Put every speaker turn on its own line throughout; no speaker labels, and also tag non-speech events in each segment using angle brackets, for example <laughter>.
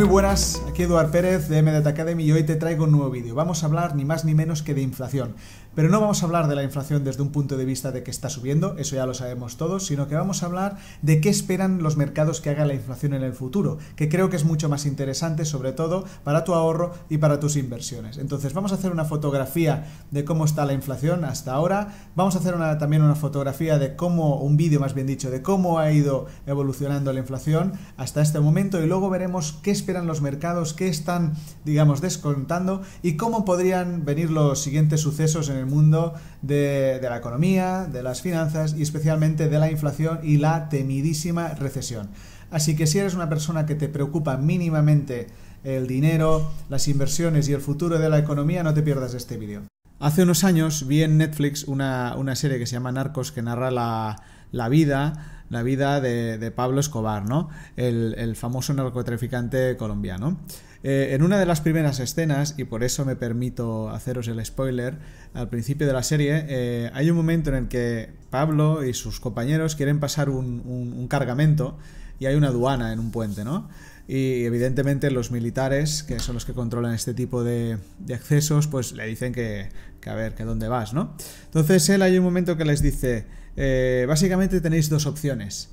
Muy buenas, aquí Eduard Pérez de MDT Academy y hoy te traigo un nuevo vídeo. Vamos a hablar ni más ni menos que de inflación. Pero no vamos a hablar de la inflación desde un punto de vista de que está subiendo, eso ya lo sabemos todos, sino que vamos a hablar de qué esperan los mercados que haga la inflación en el futuro, que creo que es mucho más interesante, sobre todo para tu ahorro y para tus inversiones. Entonces vamos a hacer una fotografía de cómo está la inflación hasta ahora, vamos a hacer también una fotografía de cómo, un vídeo más bien dicho, de cómo ha ido evolucionando la inflación hasta este momento y luego veremos qué esperan los mercados, qué están, digamos, descontando y cómo podrían venir los siguientes sucesos en el mundo de, la economía, de las finanzas y especialmente de la inflación y la temidísima recesión. Así que si eres una persona que te preocupa mínimamente el dinero, las inversiones y el futuro de la economía, no te pierdas este vídeo. Hace unos años vi en Netflix una, serie que se llama Narcos que narra la, vida, la vida de, Pablo Escobar, ¿no? El, famoso narcotraficante colombiano. Eh, en una de las primeras escenas, y por eso me permito haceros el spoiler, al principio de la serie, eh, hay un momento en el que Pablo y sus compañeros quieren pasar un, cargamento y hay una aduana en un puente, ¿no? Y evidentemente los militares, que son los que controlan este tipo de, accesos, pues le dicen que, a ver, que dónde vas, ¿no? Entonces él hay un momento que les dice, eh, básicamente tenéis dos opciones.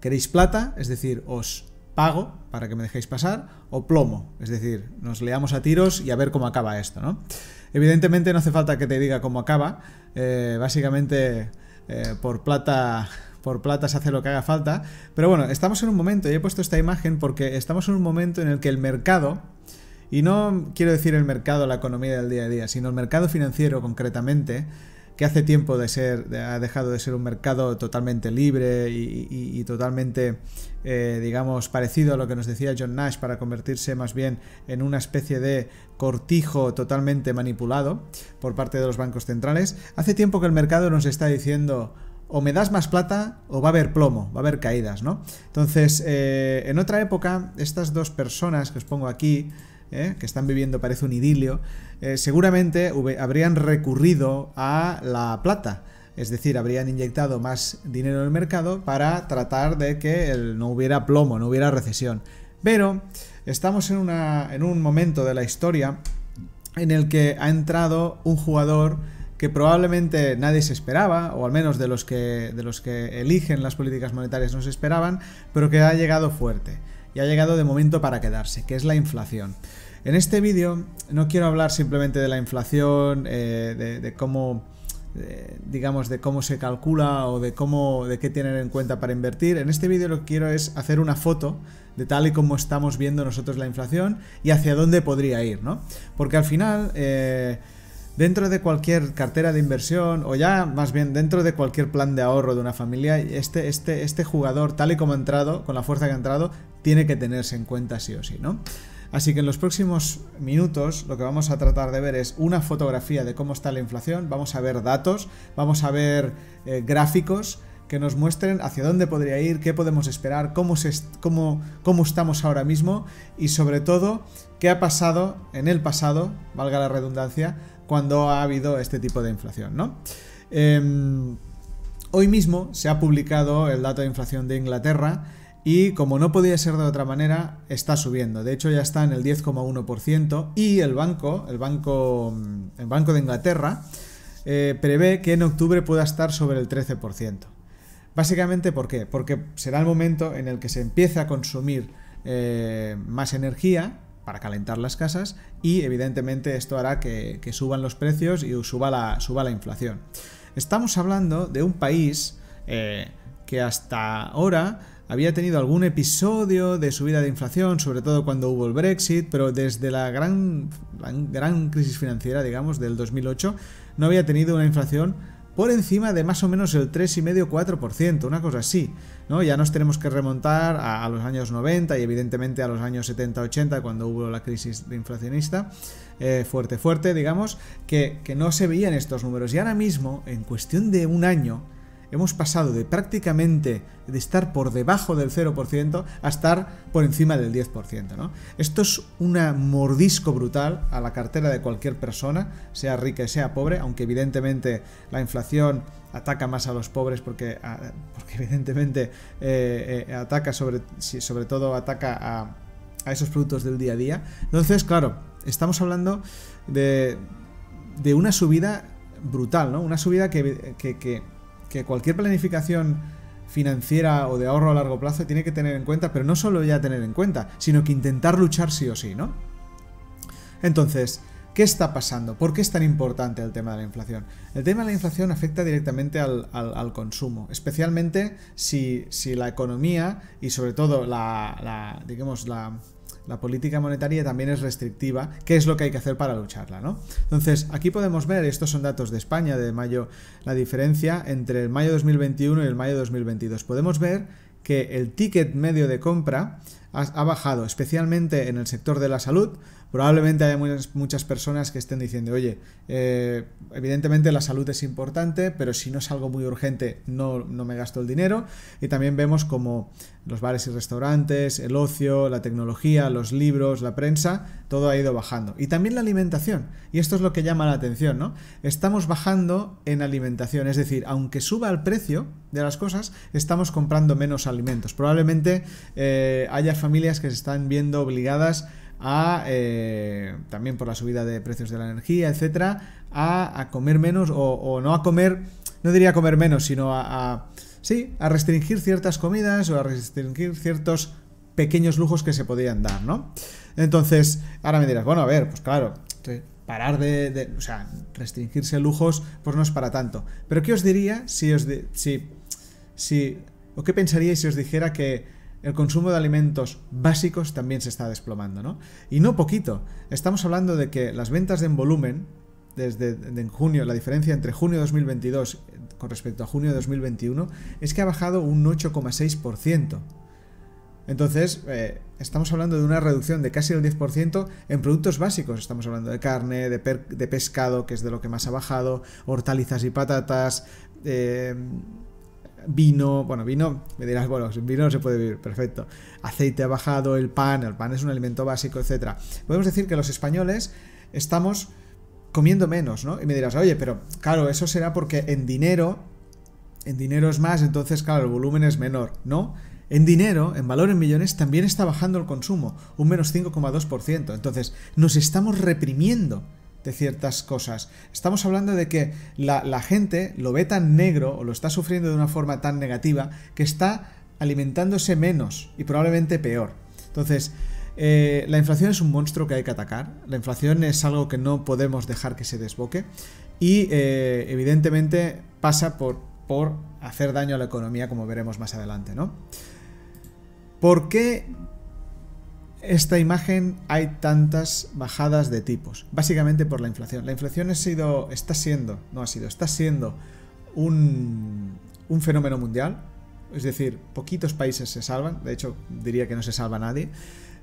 ¿Queréis plata? Es decir, os pago para que me dejéis pasar, o plomo, es decir, nos leamos a tiros y a ver cómo acaba esto, ¿no? Evidentemente no hace falta que te diga cómo acaba, eh, básicamente eh, por plata por plata se hace lo que haga falta, pero bueno, estamos en un momento, y he puesto esta imagen porque estamos en un momento en el que el mercado, y no quiero decir el mercado, la economía del día a día, sino el mercado financiero concretamente, que hace tiempo de ser, ha dejado de ser un mercado totalmente libre y, totalmente, eh, digamos, parecido a lo que nos decía John Nash para convertirse más bien en una especie de cortijo totalmente manipulado por parte de los bancos centrales. Hace tiempo que el mercado nos está diciendo o me das más plata o va a haber plomo, va a haber caídas, ¿no? Entonces, eh, en otra época, estas dos personas que os pongo aquí, ¿eh? que están viviendo parece un idilio, eh, seguramente habrían recurrido a la plata. Es decir, habrían inyectado más dinero en el mercado para tratar de que no hubiera plomo, no hubiera recesión. Pero estamos en, un momento de la historia en el que ha entrado un jugador que probablemente nadie se esperaba, o al menos de los que, de los que eligen las políticas monetarias no se esperaban, pero que ha llegado fuerte y ha llegado de momento para quedarse, que es la inflación. En este vídeo no quiero hablar simplemente de la inflación, eh, de, cómo, digamos, de cómo se calcula o de cómo, de qué tener en cuenta para invertir. En este vídeo lo que quiero es hacer una foto de tal y como estamos viendo nosotros la inflación y hacia dónde podría ir, ¿no? Porque al final... Eh, dentro de cualquier cartera de inversión o ya más bien dentro de cualquier plan de ahorro de una familia, este, este, este jugador, tal y como ha entrado, con la fuerza que ha entrado, tiene que tenerse en cuenta sí o sí, ¿no? Así que en los próximos minutos lo que vamos a tratar de ver es una fotografía de cómo está la inflación, vamos a ver datos, vamos a ver eh, gráficos que nos muestren hacia dónde podría ir, qué podemos esperar, cómo, estamos ahora mismo y sobre todo qué ha pasado en el pasado, valga la redundancia, cuando ha habido este tipo de inflación. Em, hoy mismo se ha publicado el dato de inflación de Inglaterra y como no podía ser de otra manera, está subiendo. De hecho, ya está en el 10,1% y el banco, el banco, el banco de Inglaterra, eh, prevé que en octubre pueda estar sobre el 13%. Básicamente, ¿por qué? Porque será el momento en el que se empiece a consumir eh, más energía para calentar las casas y evidentemente esto hará que, suban los precios y suba la, suba la inflación. Estamos hablando de un país eh, que hasta ahora había tenido algún episodio de subida de inflación, sobre todo cuando hubo el Brexit, pero desde la gran, gran crisis financiera, digamos, del 2008, no había tenido una inflación por encima de más o menos el 3,5-4%, una cosa así. ¿no? Ya nos tenemos que remontar a, los años 90 y evidentemente a los años 70-80 cuando hubo la crisis inflacionista, eh, fuerte, fuerte, digamos, que, que no se veían estos números. Y ahora mismo, en cuestión de un año, hemos pasado de prácticamente de estar por debajo del 0% a estar por encima del 10%. ¿no? Esto es un mordisco brutal a la cartera de cualquier persona, sea rica y sea pobre, aunque evidentemente la inflación ataca más a los pobres porque, porque evidentemente eh, eh, ataca sobre, sobre todo ataca a, a esos productos del día a día. Entonces, claro, estamos hablando de, de una subida brutal, ¿no? Una subida que que cualquier planificación financiera o de ahorro a largo plazo tiene que tener en cuenta, pero no solo ya tener en cuenta, sino que intentar luchar sí o sí, ¿no? Entonces, ¿qué está pasando? ¿Por qué es tan importante el tema de la inflación? El tema de la inflación afecta directamente al, consumo, especialmente si, si, la economía y sobre todo la digamos, la, la política monetaria también es restrictiva, ¿qué es lo que hay que hacer para lucharla? ¿no? Entonces, aquí podemos ver, estos son datos de España de mayo, la diferencia entre el mayo 2021 y el mayo 2022. Podemos ver que el ticket medio de compra ha, bajado, especialmente en el sector de la salud. Probablemente haya muchas, personas que estén diciendo, oye, eh, evidentemente la salud es importante, pero si no es algo muy urgente, no, no me gasto el dinero. Y también vemos como los bares y restaurantes, el ocio, la tecnología, los libros, la prensa, todo ha ido bajando. Y también la alimentación. Y esto es lo que llama la atención, ¿no? Estamos bajando en alimentación, es decir, aunque suba el precio de las cosas, estamos comprando menos alimentos. Probablemente eh, haya familias que se están viendo obligadas a, eh, también por la subida de precios de la energía, etcétera, a, comer menos o, no a comer, no diría comer menos, sino a, sí, a restringir ciertas comidas o a restringir ciertos pequeños lujos que se podían dar, ¿no? Entonces, ahora me dirás, bueno, a ver, pues claro, parar de, o sea, restringirse lujos, pues no es para tanto. Pero ¿qué os diría si os, si, si, o qué pensaríais si os dijera que el consumo de alimentos básicos también se está desplomando, ¿no? Y no poquito. Estamos hablando de que las ventas en volumen, desde en junio, la diferencia entre junio de 2022 con respecto a junio de 2021, es que ha bajado un 8,6%. Entonces, eh, estamos hablando de una reducción de casi el 10% en productos básicos. Estamos hablando de carne, de, de, pescado, que es de lo que más ha bajado, hortalizas y patatas, eh, vino, bueno, vino, me dirás, bueno, sin vino no se puede vivir, perfecto. Aceite ha bajado, el pan, el pan es un alimento básico, etc. Podemos decir que los españoles estamos comiendo menos, ¿no? Y me dirás, oye, pero claro, eso será porque en dinero, en dinero es más, entonces, claro, el volumen es menor, ¿no? En dinero, en valor en millones, también está bajando el consumo, un menos 5,2%. Entonces, nos estamos reprimiendo de ciertas cosas. Estamos hablando de que la, gente lo ve tan negro o lo está sufriendo de una forma tan negativa que está alimentándose menos y probablemente peor. Entonces, eh, la inflación es un monstruo que hay que atacar. La inflación es algo que no podemos dejar que se desboque y eh, evidentemente pasa por, por hacer daño a la economía como veremos más adelante, ¿no? ¿Por qué esta imagen hay tantas bajadas de tipos, básicamente por la inflación. La inflación ha sido, está siendo, no ha sido, está siendo un, un fenómeno mundial, es decir, poquitos países se salvan, de hecho diría que no se salva nadie,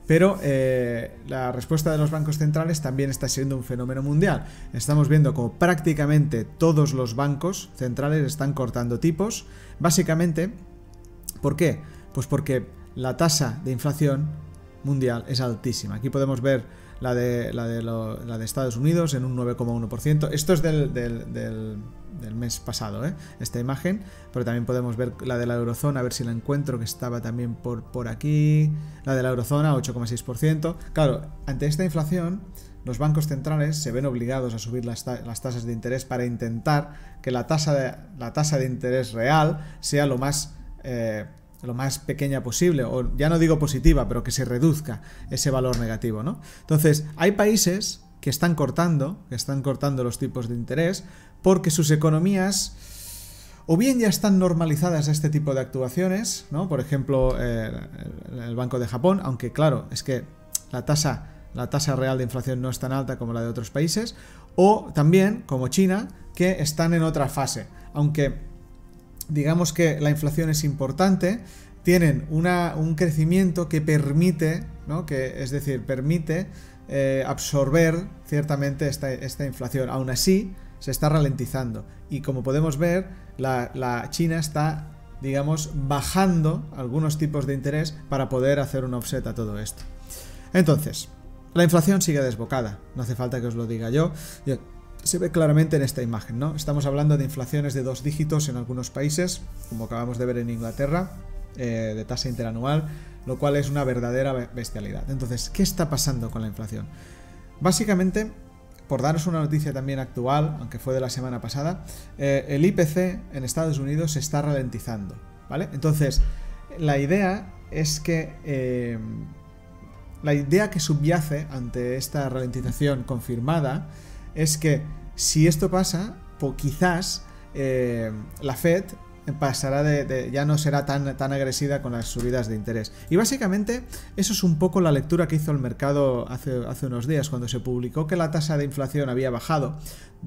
pero eh, la respuesta de los bancos centrales también está siendo un fenómeno mundial. Estamos viendo como prácticamente todos los bancos centrales están cortando tipos, básicamente, ¿por qué? Pues porque la tasa de inflación mundial es altísima. Aquí podemos ver la de, la de, Estados Unidos en un 9,1%. Esto es del, del, mes pasado, ¿eh? esta imagen, pero también podemos ver la de la eurozona, a ver si la encuentro, que estaba también por, por aquí. La de la eurozona, 8,6%. Claro, ante esta inflación, los bancos centrales se ven obligados a subir las, las tasas de interés para intentar que la tasa de, la tasa de interés real sea lo más... Eh, lo más pequeña posible, o ya no digo positiva, pero que se reduzca ese valor negativo, ¿no? Entonces, hay países que están cortando, que están cortando los tipos de interés, porque sus economías o bien ya están normalizadas a este tipo de actuaciones, ¿no? Por ejemplo, eh, el Banco de Japón, aunque claro, es que la tasa, la tasa real de inflación no es tan alta como la de otros países, o también, como China, que están en otra fase. Aunque digamos que la inflación es importante, tienen una, un crecimiento que permite, ¿no? que, es decir, permite eh, absorber ciertamente esta, esta, inflación. Aún así, se está ralentizando. Y como podemos ver, la, China está digamos, bajando algunos tipos de interés para poder hacer un offset a todo esto. Entonces, la inflación sigue desbocada, no hace falta que os lo diga yo. Se ve claramente en esta imagen, ¿no? Estamos hablando de inflaciones de dos dígitos en algunos países, como acabamos de ver en Inglaterra, eh, de tasa interanual, lo cual es una verdadera bestialidad. Entonces, ¿qué está pasando con la inflación? Básicamente, por daros una noticia también actual, aunque fue de la semana pasada, eh, el IPC en Estados Unidos se está ralentizando, ¿vale? Entonces, la idea es que... Eh, la idea que subyace ante esta ralentización confirmada es que si esto pasa, pues quizás eh, la Fed pasará de, ya no será tan, tan agresiva con las subidas de interés. Y básicamente eso es un poco la lectura que hizo el mercado hace, hace unos días, cuando se publicó que la tasa de inflación había bajado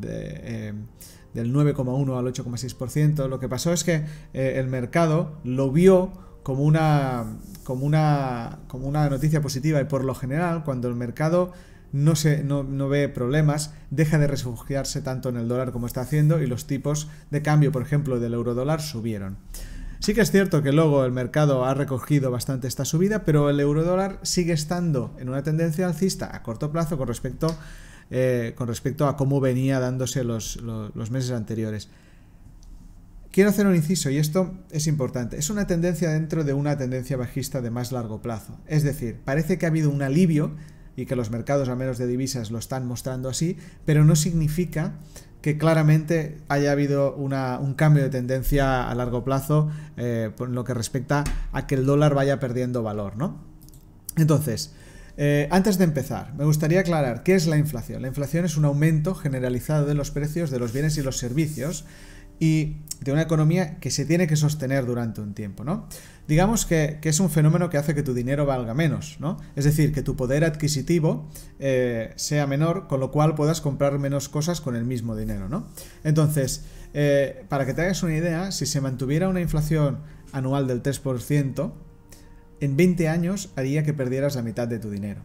eh, del 9,1 al 8,6%. Lo que pasó es que eh, el mercado lo vio como una, como, una, como una noticia positiva y por lo general cuando el mercado no, se, no, ve problemas, deja de refugiarse tanto en el dólar como está haciendo y los tipos de cambio, por ejemplo, del euro dólar subieron. Sí que es cierto que luego el mercado ha recogido bastante esta subida, pero el euro dólar sigue estando en una tendencia alcista a corto plazo con respecto, eh, con respecto a cómo venía dándose los, los meses anteriores. Quiero hacer un inciso y esto es importante. Es una tendencia dentro de una tendencia bajista de más largo plazo. Es decir, parece que ha habido un alivio y que los mercados, a menos de divisas, lo están mostrando así, pero no significa que claramente haya habido un cambio de tendencia a largo plazo eh, por lo que respecta a que el dólar vaya perdiendo valor, ¿no? Entonces, eh, antes de empezar, me gustaría aclarar qué es la inflación. La inflación es un aumento generalizado de los precios de los bienes y los servicios y de una economía que se tiene que sostener durante un tiempo, ¿no? Digamos que, es un fenómeno que hace que tu dinero valga menos, ¿no? Es decir, que tu poder adquisitivo eh, sea menor, con lo cual puedas comprar menos cosas con el mismo dinero, ¿no? Entonces, eh, para que te hagas una idea, si se mantuviera una inflación anual del 3%, en 20 años haría que perdieras la mitad de tu dinero.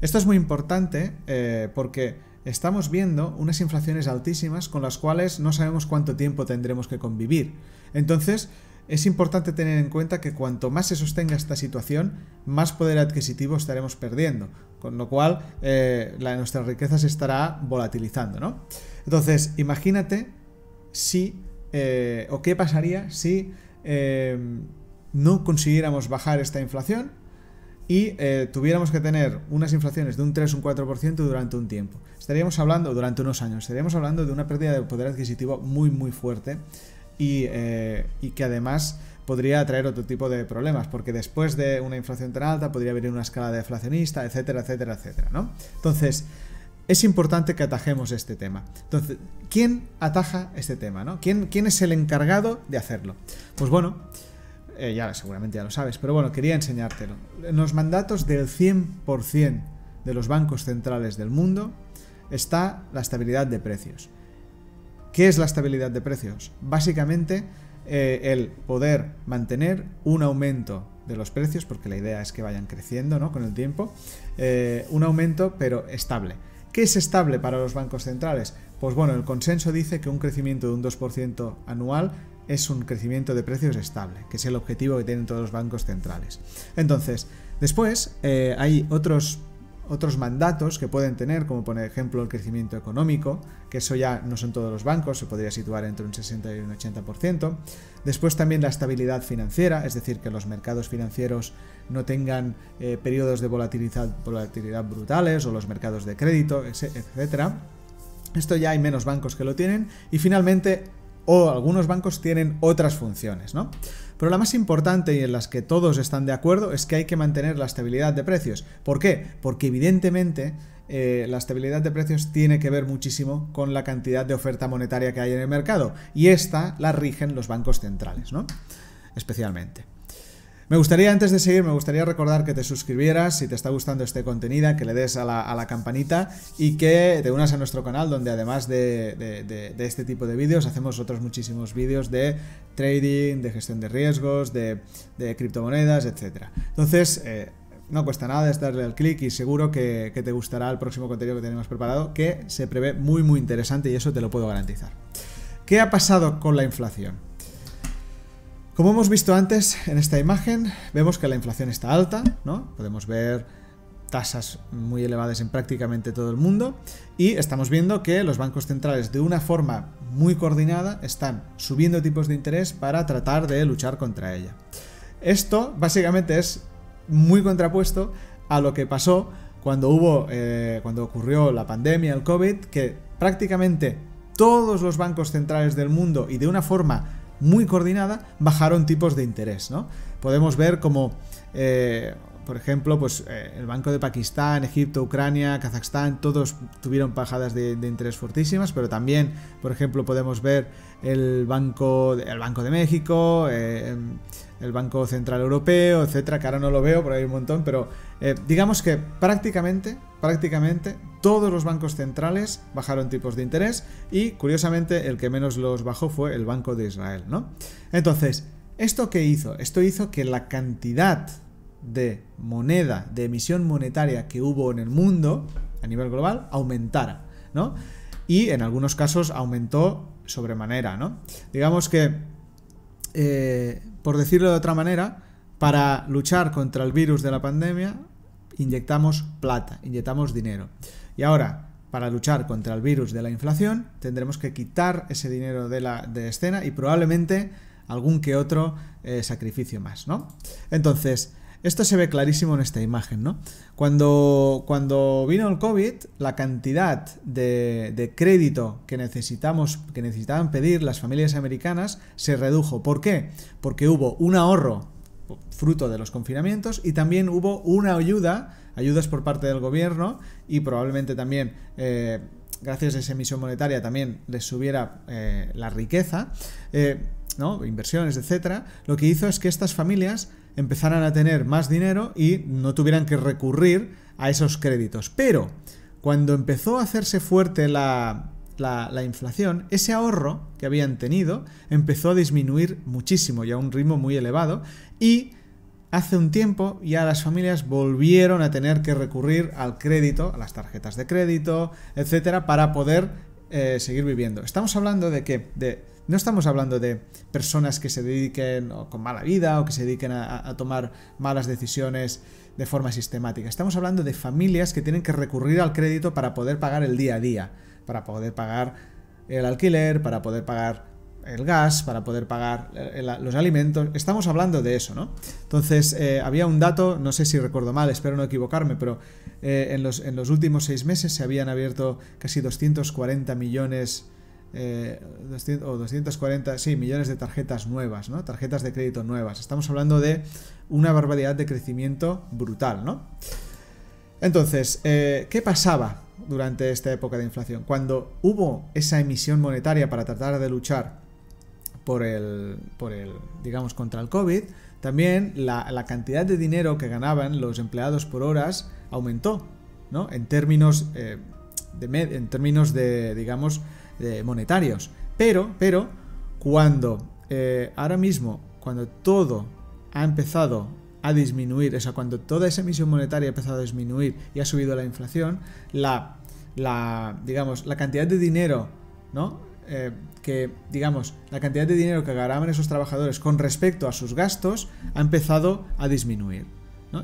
Esto es muy importante eh, porque estamos viendo unas inflaciones altísimas con las cuales no sabemos cuánto tiempo tendremos que convivir. Entonces, es importante tener en cuenta que cuanto más se sostenga esta situación, más poder adquisitivo estaremos perdiendo, con lo cual eh, la, nuestra riqueza se estará volatilizando, ¿no? Entonces, imagínate si, eh, o qué pasaría si eh, no consiguiéramos bajar esta inflación y eh, tuviéramos que tener unas inflaciones de un 3 o un 4% durante un tiempo. Estaríamos hablando, durante unos años, estaríamos hablando de una pérdida de poder adquisitivo muy, muy fuerte y, eh, y que además podría traer otro tipo de problemas, porque después de una inflación tan alta podría venir una escala deflacionista, etcétera, etcétera, etcétera, ¿no? Entonces, es importante que atajemos este tema. Entonces, ¿quién ataja este tema, no? ¿Quién, quién es el encargado de hacerlo? Pues bueno, eh, ya seguramente ya lo sabes, pero bueno, quería enseñártelo. En los mandatos del 100% de los bancos centrales del mundo está la estabilidad de precios. ¿Qué es la estabilidad de precios? Básicamente eh, el poder mantener un aumento de los precios, porque la idea es que vayan creciendo ¿no? con el tiempo, eh, un aumento pero estable. ¿Qué es estable para los bancos centrales? Pues bueno, el consenso dice que un crecimiento de un 2% anual es un crecimiento de precios estable, que es el objetivo que tienen todos los bancos centrales. Entonces, después eh, hay otros, otros mandatos que pueden tener, como por ejemplo el crecimiento económico, que eso ya no son todos los bancos, se podría situar entre un 60 y un 80%. Después también la estabilidad financiera, es decir, que los mercados financieros no tengan eh, periodos de volatilidad, volatilidad brutales o los mercados de crédito, etc. Esto ya hay menos bancos que lo tienen. Y finalmente o algunos bancos tienen otras funciones, ¿no? Pero la más importante y en las que todos están de acuerdo es que hay que mantener la estabilidad de precios. ¿Por qué? Porque evidentemente eh, la estabilidad de precios tiene que ver muchísimo con la cantidad de oferta monetaria que hay en el mercado y esta la rigen los bancos centrales, ¿no? Especialmente. Me gustaría, antes de seguir, me gustaría recordar que te suscribieras si te está gustando este contenido, que le des a la, campanita y que te unas a nuestro canal donde además de, este tipo de vídeos hacemos otros muchísimos vídeos de trading, de gestión de riesgos, de, criptomonedas, etc. Entonces, eh, no cuesta nada es darle al clic y seguro que, que te gustará el próximo contenido que tenemos preparado, que se prevé muy muy interesante y eso te lo puedo garantizar. ¿Qué ha pasado con la inflación? Como hemos visto antes en esta imagen, vemos que la inflación está alta, ¿no? Podemos ver tasas muy elevadas en prácticamente todo el mundo y estamos viendo que los bancos centrales de una forma muy coordinada están subiendo tipos de interés para tratar de luchar contra ella. Esto básicamente es muy contrapuesto a lo que pasó cuando hubo, eh, cuando ocurrió la pandemia, el COVID, que prácticamente todos los bancos centrales del mundo y de una forma muy coordinada, bajaron tipos de interés, ¿no? Podemos ver como, eh, por ejemplo, pues eh, el Banco de Pakistán, Egipto, Ucrania, Kazajstán, todos tuvieron bajadas de, interés fortísimas, pero también, por ejemplo, podemos ver el Banco, el Banco de México, eh, el Banco Central Europeo, etcétera, que ahora no lo veo, pero hay un montón, pero digamos que prácticamente, prácticamente todos los bancos centrales bajaron tipos de interés y curiosamente el que menos los bajó fue el Banco de Israel, ¿no? Entonces, ¿esto qué hizo? Esto hizo que la cantidad de moneda, de emisión monetaria que hubo en el mundo a nivel global aumentara, ¿no? Y en algunos casos aumentó sobremanera, ¿no? Digamos que, eh, por decirlo de otra manera, para luchar contra el virus de la pandemia, inyectamos plata, inyectamos dinero. Y ahora, para luchar contra el virus de la inflación, tendremos que quitar ese dinero de la de escena y probablemente algún que otro eh, sacrificio más, ¿no? Entonces, esto se ve clarísimo en esta imagen, ¿no? Cuando, cuando vino el COVID, la cantidad de, de, crédito que necesitamos, que necesitaban pedir las familias americanas se redujo. ¿Por qué? Porque hubo un ahorro fruto de los confinamientos y también hubo una ayuda ayudas por parte del gobierno y probablemente también eh, gracias a esa emisión monetaria también les subiera eh, la riqueza, eh, ¿no? inversiones, etcétera, lo que hizo es que estas familias empezaran a tener más dinero y no tuvieran que recurrir a esos créditos. Pero cuando empezó a hacerse fuerte la, la, inflación, ese ahorro que habían tenido empezó a disminuir muchísimo y a un ritmo muy elevado y hace un tiempo ya las familias volvieron a tener que recurrir al crédito, a las tarjetas de crédito, etcétera, para poder eh, seguir viviendo. Estamos hablando de que, de, no estamos hablando de personas que se dediquen con mala vida o que se dediquen a, tomar malas decisiones de forma sistemática. Estamos hablando de familias que tienen que recurrir al crédito para poder pagar el día a día, para poder pagar el alquiler, para poder pagar el gas, para poder pagar eh, los alimentos. Estamos hablando de eso, ¿no? Entonces, eh, había un dato, no sé si recuerdo mal, espero no equivocarme, pero eh, en, los, últimos seis meses se habían abierto casi 240 millones. o 240, sí, millones de tarjetas nuevas, ¿no? Tarjetas de crédito nuevas. Estamos hablando de una barbaridad de crecimiento brutal, ¿no? Entonces, ¿qué pasaba durante esta época de inflación? Cuando hubo esa emisión monetaria para tratar de luchar por el, por el digamos, contra el COVID, también la, cantidad de dinero que ganaban los empleados por horas aumentó, ¿no? En términos, eh, de, en términos de, digamos, monetarios. Pero, pero, cuando eh, ahora mismo, cuando todo ha empezado a disminuir, o sea, cuando toda esa emisión monetaria ha empezado a disminuir y ha subido la inflación, la, la digamos, la cantidad de dinero, ¿no? Eh, que, digamos, la cantidad de dinero que ganaban esos trabajadores con respecto a sus gastos ha empezado a disminuir.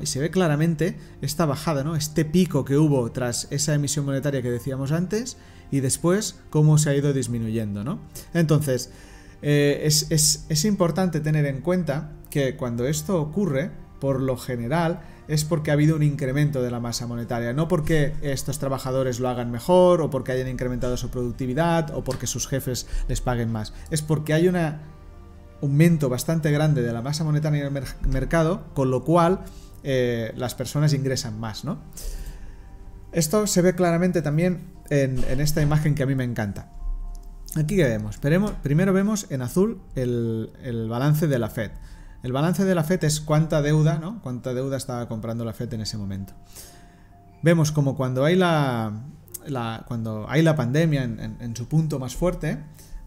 Y se ve claramente esta bajada, ¿no? Este pico que hubo tras esa emisión monetaria que decíamos antes y después cómo se ha ido disminuyendo, ¿no? Entonces, eh, es, es importante tener en cuenta que cuando esto ocurre, por lo general, es porque ha habido un incremento de la masa monetaria, no porque estos trabajadores lo hagan mejor o porque hayan incrementado su productividad o porque sus jefes les paguen más. Es porque hay un aumento bastante grande de la masa monetaria en el mercado, con lo cual eh, las personas ingresan más, ¿no? Esto se ve claramente también en, esta imagen que a mí me encanta. Aquí vemos. Primero vemos en azul el balance de la Fed. El balance de la FED es cuánta deuda, ¿no? Cuánta deuda estaba comprando la FED en ese momento. Vemos como cuando hay la, cuando hay la pandemia en, su punto más fuerte,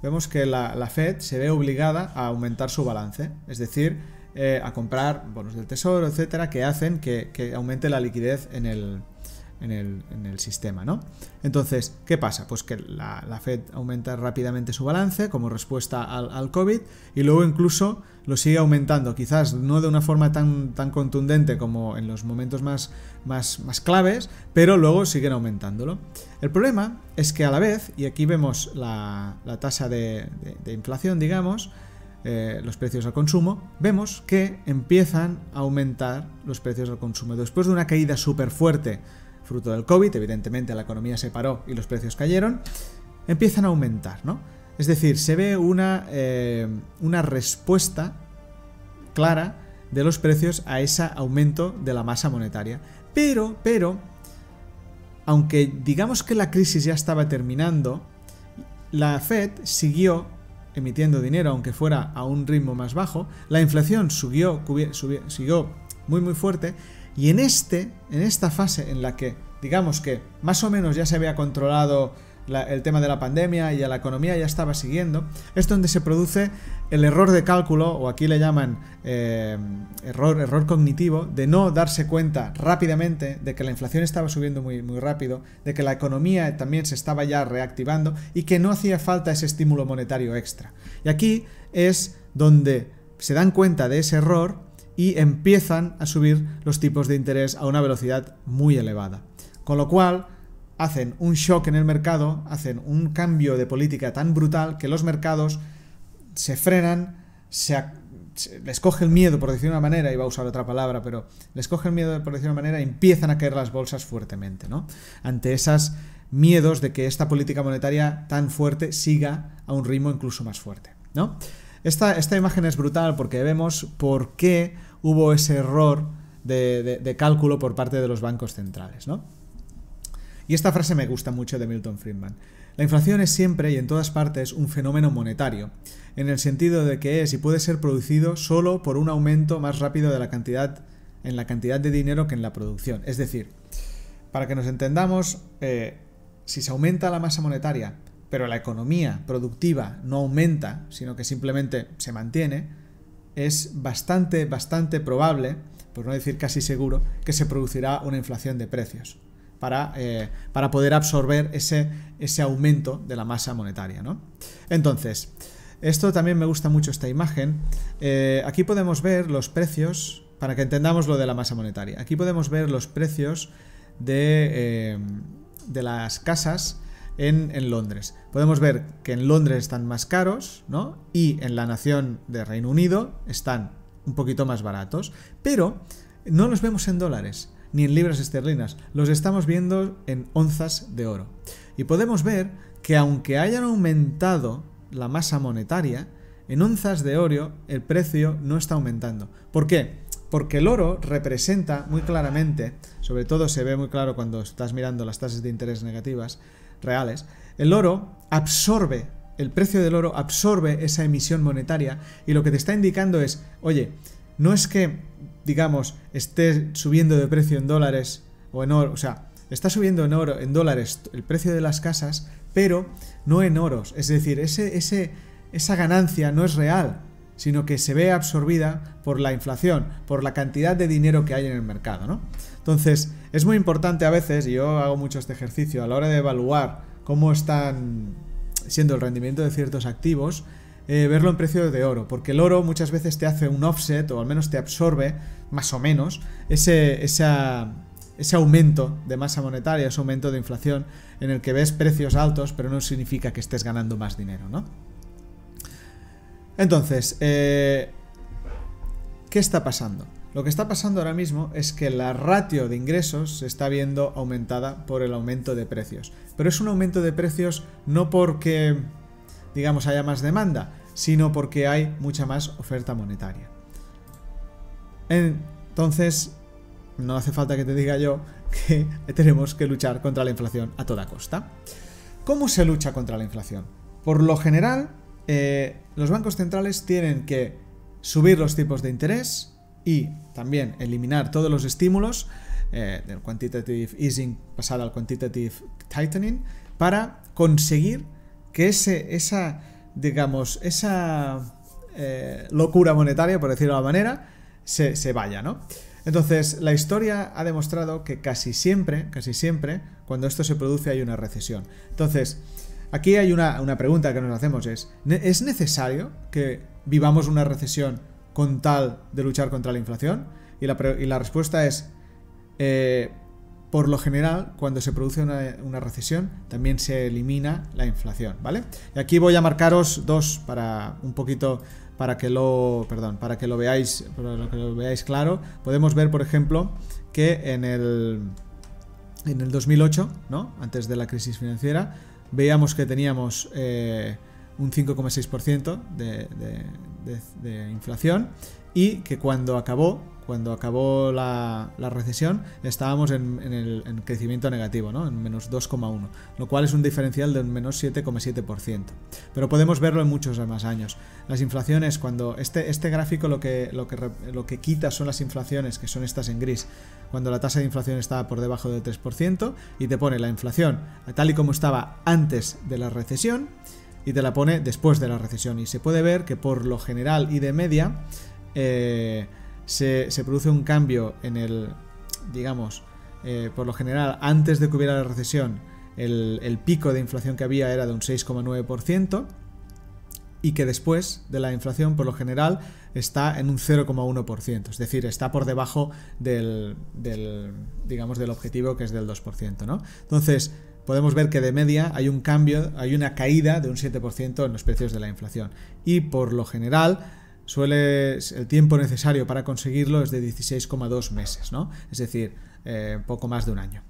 vemos que la, Fed se ve obligada a aumentar su balance, es decir, eh, a comprar bonos del tesoro, etcétera, que hacen que aumente la liquidez en el, en el, sistema, ¿no? Entonces, ¿qué pasa? Pues que la, Fed aumenta rápidamente su balance como respuesta al, COVID y luego incluso lo sigue aumentando, quizás no de una forma tan, tan contundente como en los momentos más, más, más claves, pero luego siguen aumentándolo. El problema es que a la vez, y aquí vemos la, tasa de, inflación, digamos, eh, los precios al consumo, vemos que empiezan a aumentar los precios al consumo. Después de una caída súper fuerte fruto del COVID, evidentemente la economía se paró y los precios cayeron, empiezan a aumentar, ¿no? Es decir, se ve una, eh, una respuesta clara de los precios a ese aumento de la masa monetaria. Pero, pero, aunque digamos que la crisis ya estaba terminando, la Fed siguió emitiendo dinero, aunque fuera a un ritmo más bajo, la inflación subió, siguió muy muy fuerte y en, este, en esta fase en la que, digamos que más o menos ya se había controlado el tema de la pandemia y la economía ya estaba siguiendo, es donde se produce el error de cálculo, o aquí le llaman eh, error, error cognitivo, de no darse cuenta rápidamente de que la inflación estaba subiendo muy, muy rápido, de que la economía también se estaba ya reactivando y que no hacía falta ese estímulo monetario extra. Y aquí es donde se dan cuenta de ese error y empiezan a subir los tipos de interés a una velocidad muy elevada. Con lo cual, hacen un shock en el mercado, hacen un cambio de política tan brutal que los mercados se frenan, les coge el miedo, por decir una manera, iba a usar otra palabra, pero les coge el miedo, por decir una manera, y empiezan a caer las bolsas fuertemente, ¿no? Ante esos miedos de que esta política monetaria tan fuerte siga a un ritmo incluso más fuerte, ¿no? Esta, imagen es brutal porque vemos por qué hubo ese error de, cálculo por parte de los bancos centrales, ¿no? Y esta frase me gusta mucho de Milton Friedman. La inflación es siempre y en todas partes un fenómeno monetario, en el sentido de que es y puede ser producido solo por un aumento más rápido de la cantidad, en la cantidad de dinero que en la producción. Es decir, para que nos entendamos, eh, si se aumenta la masa monetaria pero la economía productiva no aumenta, sino que simplemente se mantiene, es bastante, bastante probable, por no decir casi seguro, que se producirá una inflación de precios para, eh, para poder absorber ese, ese aumento de la masa monetaria. ¿no? Entonces, esto también me gusta mucho esta imagen. Eh, aquí podemos ver los precios, para que entendamos lo de la masa monetaria. Aquí podemos ver los precios de, eh, de las casas en, Londres. Podemos ver que en Londres están más caros, ¿no? Y en la nación de Reino Unido están un poquito más baratos, pero no los vemos en dólares ni en libras esterlinas, los estamos viendo en onzas de oro. Y podemos ver que aunque hayan aumentado la masa monetaria, en onzas de oro el precio no está aumentando. ¿Por qué? Porque el oro representa muy claramente, sobre todo se ve muy claro cuando estás mirando las tasas de interés negativas, reales, el oro absorbe, el precio del oro absorbe esa emisión monetaria y lo que te está indicando es, oye, no es que, digamos, esté subiendo de precio en dólares o en oro, o sea, está subiendo en oro, en dólares el precio de las casas, pero no en oros. Es decir, ese, ese, esa ganancia no es real, sino que se ve absorbida por la inflación, por la cantidad de dinero que hay en el mercado, ¿no? Entonces, es muy importante a veces, y yo hago mucho este ejercicio, a la hora de evaluar cómo están siendo el rendimiento de ciertos activos, eh, verlo en precio de oro, porque el oro muchas veces te hace un offset, o al menos te absorbe, más o menos, ese, ese aumento de masa monetaria, ese aumento de inflación, en el que ves precios altos, pero no significa que estés ganando más dinero, ¿no? Entonces, eh, ¿qué está pasando? Lo que está pasando ahora mismo es que la ratio de ingresos se está viendo aumentada por el aumento de precios. Pero es un aumento de precios no porque, digamos, haya más demanda, sino porque hay mucha más oferta monetaria. Entonces, no hace falta que te diga yo que <laughs> tenemos que luchar contra la inflación a toda costa. ¿Cómo se lucha contra la inflación? Por lo general, eh, los bancos centrales tienen que subir los tipos de interés y también eliminar todos los estímulos eh, del quantitative easing pasar al quantitative tightening para conseguir que ese, esa, digamos, esa eh, locura monetaria, por decirlo de alguna manera, se, se vaya, ¿no? Entonces, la historia ha demostrado que casi siempre, casi siempre, cuando esto se produce hay una recesión. Entonces, aquí hay una, pregunta que nos hacemos, es, ¿es necesario que vivamos una recesión con tal de luchar contra la inflación? Y la, respuesta es, eh, por lo general, cuando se produce una, una, recesión, también se elimina la inflación, ¿vale? Y aquí voy a marcaros dos para un poquito para que lo, perdón, para que lo veáis, para que lo veáis claro, podemos ver, por ejemplo, que en el en el 2008, ¿no? Antes de la crisis financiera, veíamos que teníamos eh, un 5,6% de, de inflación y que cuando acabó cuando acabó la, recesión, estábamos en, crecimiento negativo, ¿no? en menos 2,1, lo cual es un diferencial de un menos 7,7%. Pero podemos verlo en muchos más años. Las inflaciones, cuando este, este gráfico lo que, lo, que, lo que quita son las inflaciones, que son estas en gris, cuando la tasa de inflación estaba por debajo del 3%, y te pone la inflación tal y como estaba antes de la recesión, y te la pone después de la recesión. Y se puede ver que por lo general y de media, eh, se, produce un cambio en el, digamos, eh, por lo general, antes de que hubiera la recesión, el, pico de inflación que había era de un 6,9% y que después de la inflación, por lo general, está en un 0,1%, es decir, está por debajo del, del, digamos, del objetivo que es del 2%, ¿no? Entonces, podemos ver que de media hay un cambio, hay una caída de un 7% en los precios de la inflación y por lo general suele el tiempo necesario para conseguirlo es de 16,2 meses, ¿no? Es decir, eh, poco más de un año.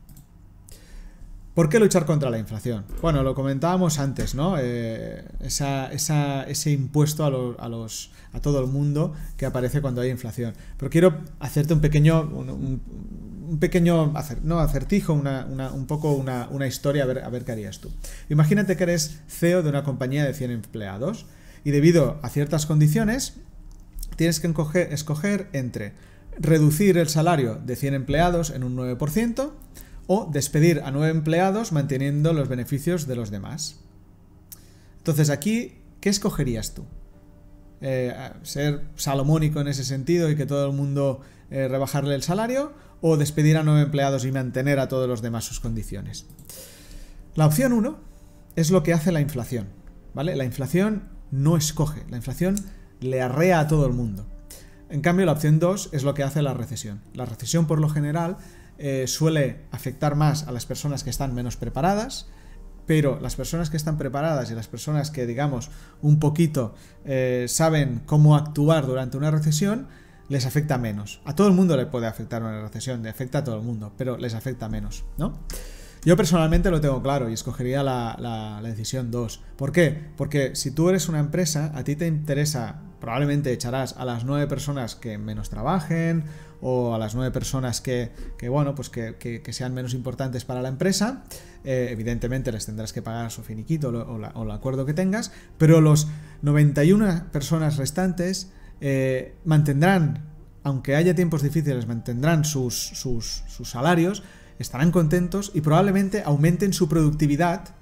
¿Por qué luchar contra la inflación? Bueno, lo comentábamos antes, ¿no? Eh, ese impuesto a, los, a todo el mundo que aparece cuando hay inflación. Pero quiero hacerte un pequeño, un, pequeño no acertijo, un poco una, historia, a ver, a ver qué harías tú. Imagínate que eres CEO de una compañía de 100 empleados y debido a ciertas condiciones tienes que escoger entre reducir el salario de 100 empleados en un 9% o despedir a 9 empleados manteniendo los beneficios de los demás. Entonces aquí, ¿qué escogerías tú? Eh, ¿Ser salomónico en ese sentido y que todo el mundo eh, rebajarle el salario? ¿O despedir a 9 empleados y mantener a todos los demás sus condiciones? La opción 1 es lo que hace la inflación. ¿Vale? La inflación no escoge. La inflación le arrea a todo el mundo. En cambio, la opción 2 es lo que hace la recesión. La recesión, por lo general, eh, suele afectar más a las personas que están menos preparadas, pero las personas que están preparadas y las personas que, digamos, un poquito eh, saben cómo actuar durante una recesión, les afecta menos. A todo el mundo le puede afectar una recesión, le afecta a todo el mundo, pero les afecta menos, ¿no? Yo personalmente lo tengo claro y escogería la, la, decisión 2. ¿Por qué? Porque si tú eres una empresa, a ti te interesa, probablemente echarás a las nueve personas que menos trabajen o a las nueve personas que, que bueno, pues que, sean menos importantes para la empresa. Eh, evidentemente les tendrás que pagar su finiquito o, el acuerdo que tengas, pero los 91 personas restantes eh, mantendrán, aunque haya tiempos difíciles, mantendrán sus salarios estarán contentos y probablemente aumenten su productividad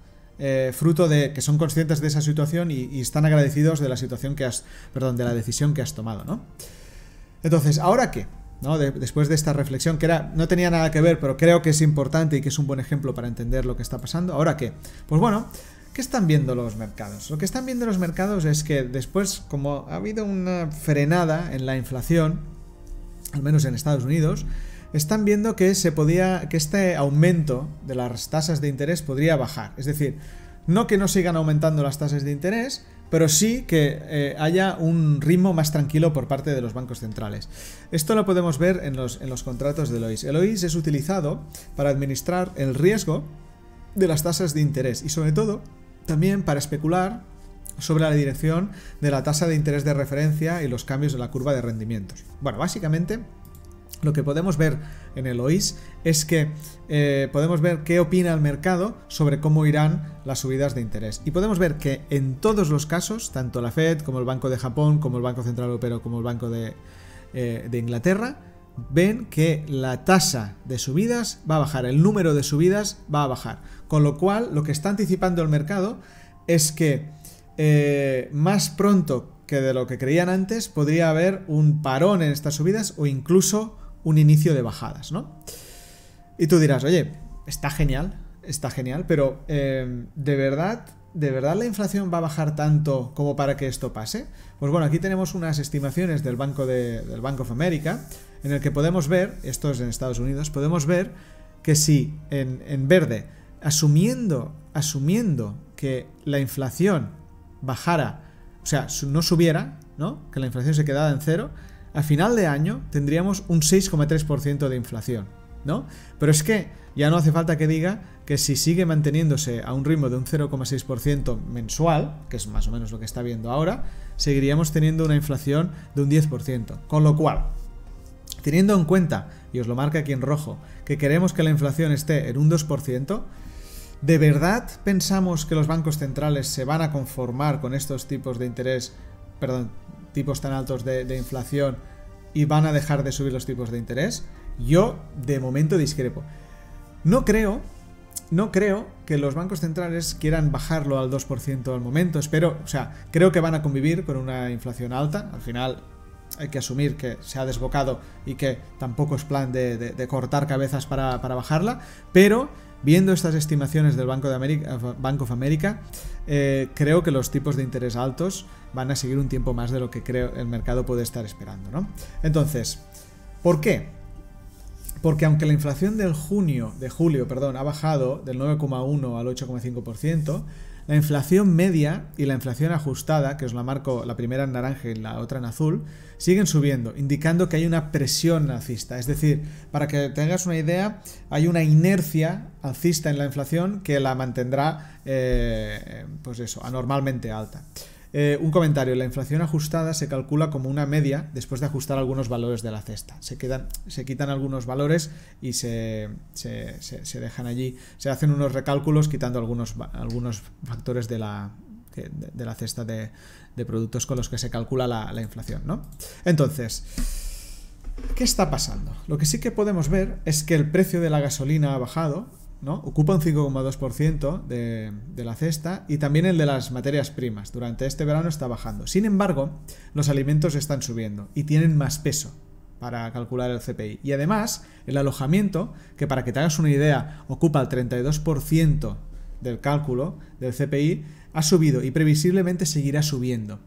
eh, fruto de que son conscientes de esa situación y, están agradecidos de la situación que has, perdón, de la decisión que has tomado, ¿no? Entonces, ¿ahora qué? ¿No? después de esta reflexión que era, no tenía nada que ver, pero creo que es importante y que es un buen ejemplo para entender lo que está pasando. ¿Ahora qué? Pues bueno, ¿qué están viendo los mercados? Lo que están viendo los mercados es que después, como ha habido una frenada en la inflación, al menos en Estados Unidos, están viendo que se podía que este aumento de las tasas de interés podría bajar, es decir, no que no sigan aumentando las tasas de interés, pero sí que eh, haya un ritmo más tranquilo por parte de los bancos centrales. Esto lo podemos ver en los, en los contratos de OIS. El OIS es utilizado para administrar el riesgo de las tasas de interés y sobre todo también para especular sobre la dirección de la tasa de interés de referencia y los cambios de la curva de rendimientos. Bueno, básicamente lo que podemos ver en el OIS es que eh, podemos ver qué opina el mercado sobre cómo irán las subidas de interés. Y podemos ver que en todos los casos, tanto la Fed como el Banco de Japón, como el Banco Central Europeo, como el Banco de, eh, Inglaterra, ven que la tasa de subidas va a bajar, el número de subidas va a bajar. Con lo cual, lo que está anticipando el mercado es que eh, más pronto que de lo que creían antes, podría haber un parón en estas subidas o incluso un inicio de bajadas, ¿no? Y tú dirás, oye, está genial, está genial, pero eh, ¿de verdad, de verdad la inflación va a bajar tanto como para que esto pase? Pues bueno, aquí tenemos unas estimaciones del Banco de, del Bank of America, en el que podemos ver, esto es en Estados Unidos, podemos ver que si en, en verde, asumiendo, asumiendo que la inflación bajara, o sea, no subiera, ¿no? Que la inflación se quedara en cero, a final de año tendríamos un 6,3% de inflación, ¿no? Pero es que ya no hace falta que diga que si sigue manteniéndose a un ritmo de un 0,6% mensual, que es más o menos lo que está viendo ahora, seguiríamos teniendo una inflación de un 10%. Con lo cual, teniendo en cuenta, y os lo marca aquí en rojo, que queremos que la inflación esté en un 2%, ¿de verdad pensamos que los bancos centrales se van a conformar con estos tipos de interés, perdón, tipos tan altos de, inflación y van a dejar de subir los tipos de interés? Yo de momento discrepo. No creo, no creo que los bancos centrales quieran bajarlo al 2% al momento. Espero, o sea, creo que van a convivir con una inflación alta. Al final hay que asumir que se ha desbocado y que tampoco es plan de, cortar cabezas para, para bajarla. Pero Viendo estas estimaciones del Banco de América, Bank of America, eh, creo que los tipos de interés altos van a seguir un tiempo más de lo que creo el mercado puede estar esperando. ¿no? Entonces, ¿por qué? Porque aunque la inflación del junio, de julio, perdón, ha bajado del 9,1 al 8,5%, la inflación media y la inflación ajustada, que os la marco la primera en naranja y la otra en azul, siguen subiendo, indicando que hay una presión alcista. Es decir, para que tengas una idea, hay una inercia alcista en la inflación que la mantendrá, eh, pues eso, anormalmente alta. Eh, un comentario, la inflación ajustada se calcula como una media después de ajustar algunos valores de la cesta. Se, quedan, se quitan algunos valores y se, se, dejan allí, se hacen unos recálculos quitando algunos, algunos factores de la, de, la cesta de, productos con los que se calcula la, la inflación. ¿no? Entonces, ¿qué está pasando? Lo que sí que podemos ver es que el precio de la gasolina ha bajado, ¿no? Ocupa un 5,2% de, de la cesta y también el de las materias primas. Durante este verano está bajando. Sin embargo, los alimentos están subiendo y tienen más peso para calcular el CPI. Y además, el alojamiento, que para que te hagas una idea, ocupa el 32% del cálculo del CPI, ha subido y previsiblemente seguirá subiendo.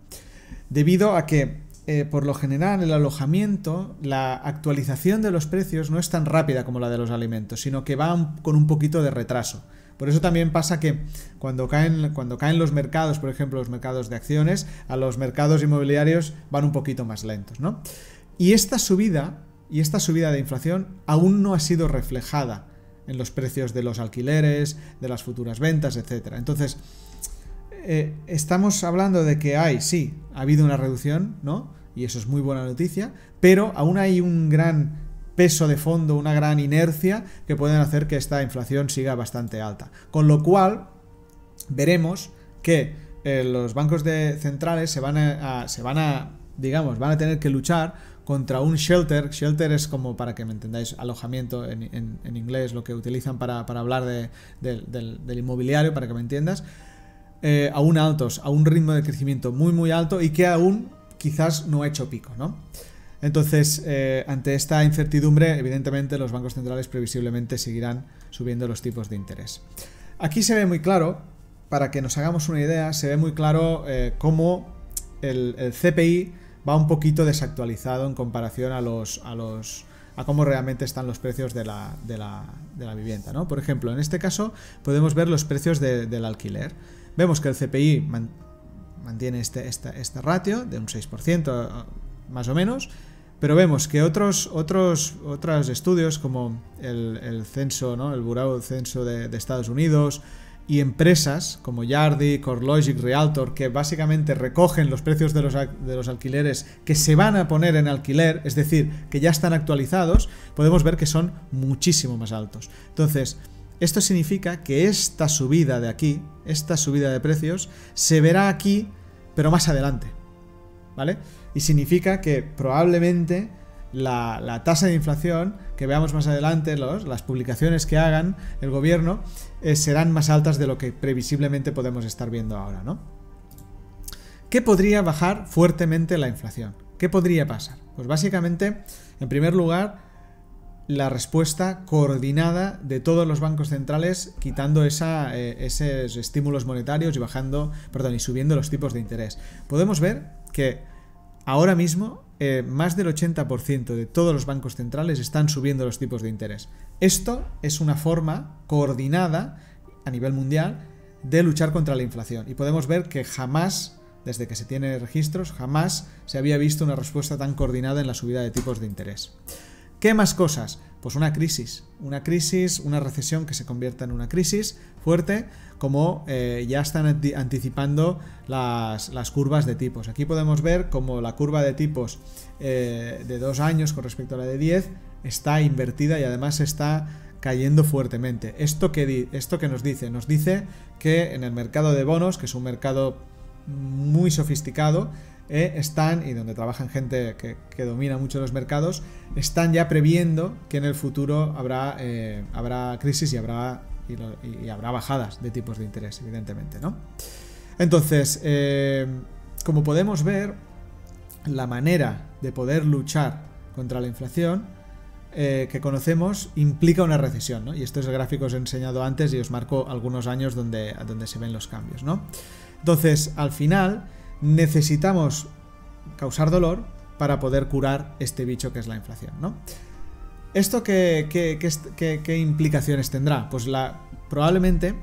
Debido a que eh, por lo general, el alojamiento, la actualización de los precios no es tan rápida como la de los alimentos, sino que va con un poquito de retraso. Por eso también pasa que cuando caen, cuando caen los mercados, por ejemplo, los mercados de acciones, a los mercados inmobiliarios van un poquito más lentos, ¿no? Y esta subida, y esta subida de inflación aún no ha sido reflejada en los precios de los alquileres, de las futuras ventas, etc. Entonces, eh, estamos hablando de que hay, sí, ha habido una reducción, ¿no? Y eso es muy buena noticia, pero aún hay un gran peso de fondo, una gran inercia que pueden hacer que esta inflación siga bastante alta. Con lo cual, veremos que eh, los bancos de centrales se van a, se van a, digamos, van a tener que luchar contra un shelter. Shelter es como, para que me entendáis, alojamiento en, inglés, lo que utilizan para, hablar del inmobiliario, para que me entiendas eh, aún altos, a un ritmo de crecimiento muy muy alto y que aún quizás no ha hecho pico, ¿no? Entonces, eh, ante esta incertidumbre, evidentemente los bancos centrales previsiblemente seguirán subiendo los tipos de interés. Aquí se ve muy claro, para que nos hagamos una idea, se ve muy claro eh, cómo el, CPI va un poquito desactualizado en comparación a los, a los a cómo realmente están los precios de la, de la, de la vivienda. ¿no? Por ejemplo, en este caso podemos ver los precios del alquiler. Vemos que el CPI mantiene este, este, ratio de un 6% más o menos, pero vemos que otros, otros, otros estudios como el, censo, ¿no? el Censo de, Estados Unidos, y empresas como Yardi, CoreLogic, Realtor, que básicamente recogen los precios de los, de los, alquileres que se van a poner en alquiler, es decir, que ya están actualizados, podemos ver que son muchísimo más altos. Entonces, esto significa que esta subida de aquí, esta subida de precios, se verá aquí, pero más adelante. ¿Vale? Y significa que probablemente la, tasa de inflación que veamos más adelante, las publicaciones que hagan el gobierno, eh, serán más altas de lo que previsiblemente podemos estar viendo ahora, ¿no? ¿Qué podría bajar fuertemente la inflación? ¿Qué podría pasar? Pues básicamente, en primer lugar, la respuesta coordinada de todos los bancos centrales quitando eh, esos estímulos monetarios y bajando, perdón, y subiendo los tipos de interés. Podemos ver que ahora mismo eh, más del 80% de todos los bancos centrales están subiendo los tipos de interés. Esto es una forma coordinada a nivel mundial de luchar contra la inflación. Y podemos ver que jamás, desde que se tiene registros, jamás se había visto una respuesta tan coordinada en la subida de tipos de interés. ¿Qué más cosas? Pues una crisis, una crisis, una recesión que se convierta en una crisis fuerte, como eh, ya están anticipando las, curvas de tipos. Aquí podemos ver como la curva de tipos eh, de dos años con respecto a la de 10 está invertida y además está cayendo fuertemente. ¿Esto que, ¿Esto que nos dice? Nos dice que en el mercado de bonos, que es un mercado muy sofisticado, eh, están, y donde trabajan gente que, domina mucho los mercados, están ya previendo que en el futuro habrá, eh, habrá crisis y habrá, y, habrá bajadas de tipos de interés, evidentemente, ¿no? Entonces, eh, como podemos ver, la manera de poder luchar contra la inflación que conocemos implica una recesión, ¿no? Y estos gráficos os he enseñado antes y os marco algunos años donde, donde se ven los cambios, ¿no? Entonces, al final, necesitamos causar dolor para poder curar este bicho que es la inflación, ¿no? ¿Esto qué, qué, implicaciones tendrá? Pues la, probablemente